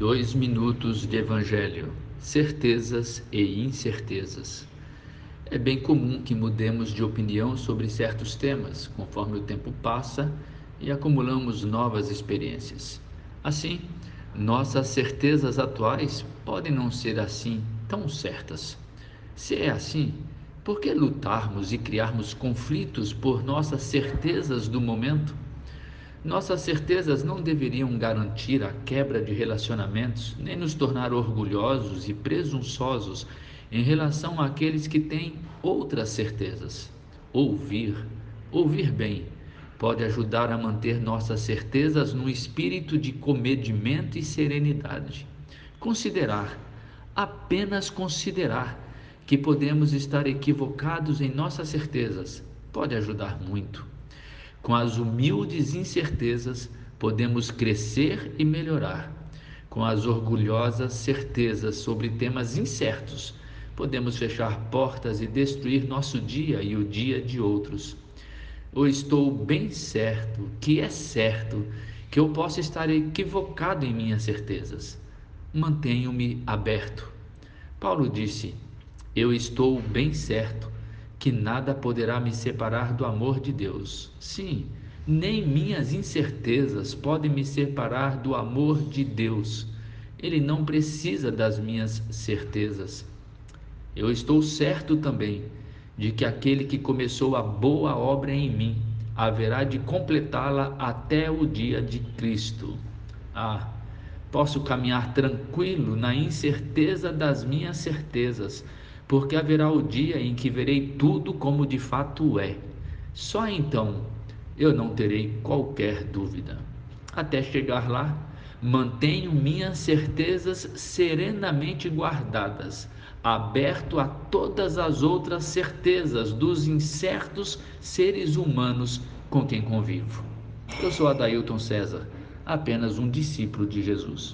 Dois minutos de Evangelho, certezas e incertezas. É bem comum que mudemos de opinião sobre certos temas conforme o tempo passa e acumulamos novas experiências. Assim, nossas certezas atuais podem não ser assim tão certas. Se é assim, por que lutarmos e criarmos conflitos por nossas certezas do momento? Nossas certezas não deveriam garantir a quebra de relacionamentos, nem nos tornar orgulhosos e presunçosos em relação àqueles que têm outras certezas. Ouvir, ouvir bem, pode ajudar a manter nossas certezas no espírito de comedimento e serenidade. Considerar, apenas considerar, que podemos estar equivocados em nossas certezas pode ajudar muito. Com as humildes incertezas, podemos crescer e melhorar. Com as orgulhosas certezas sobre temas incertos, podemos fechar portas e destruir nosso dia e o dia de outros. Ou estou bem certo que é certo que eu posso estar equivocado em minhas certezas. Mantenho-me aberto. Paulo disse: Eu estou bem certo que nada poderá me separar do amor de Deus. Sim, nem minhas incertezas podem me separar do amor de Deus. Ele não precisa das minhas certezas. Eu estou certo também de que aquele que começou a boa obra em mim haverá de completá-la até o dia de Cristo. Ah, posso caminhar tranquilo na incerteza das minhas certezas porque haverá o dia em que verei tudo como de fato é. Só então eu não terei qualquer dúvida. Até chegar lá, mantenho minhas certezas serenamente guardadas, aberto a todas as outras certezas dos incertos seres humanos com quem convivo. Eu sou Adailton César, apenas um discípulo de Jesus.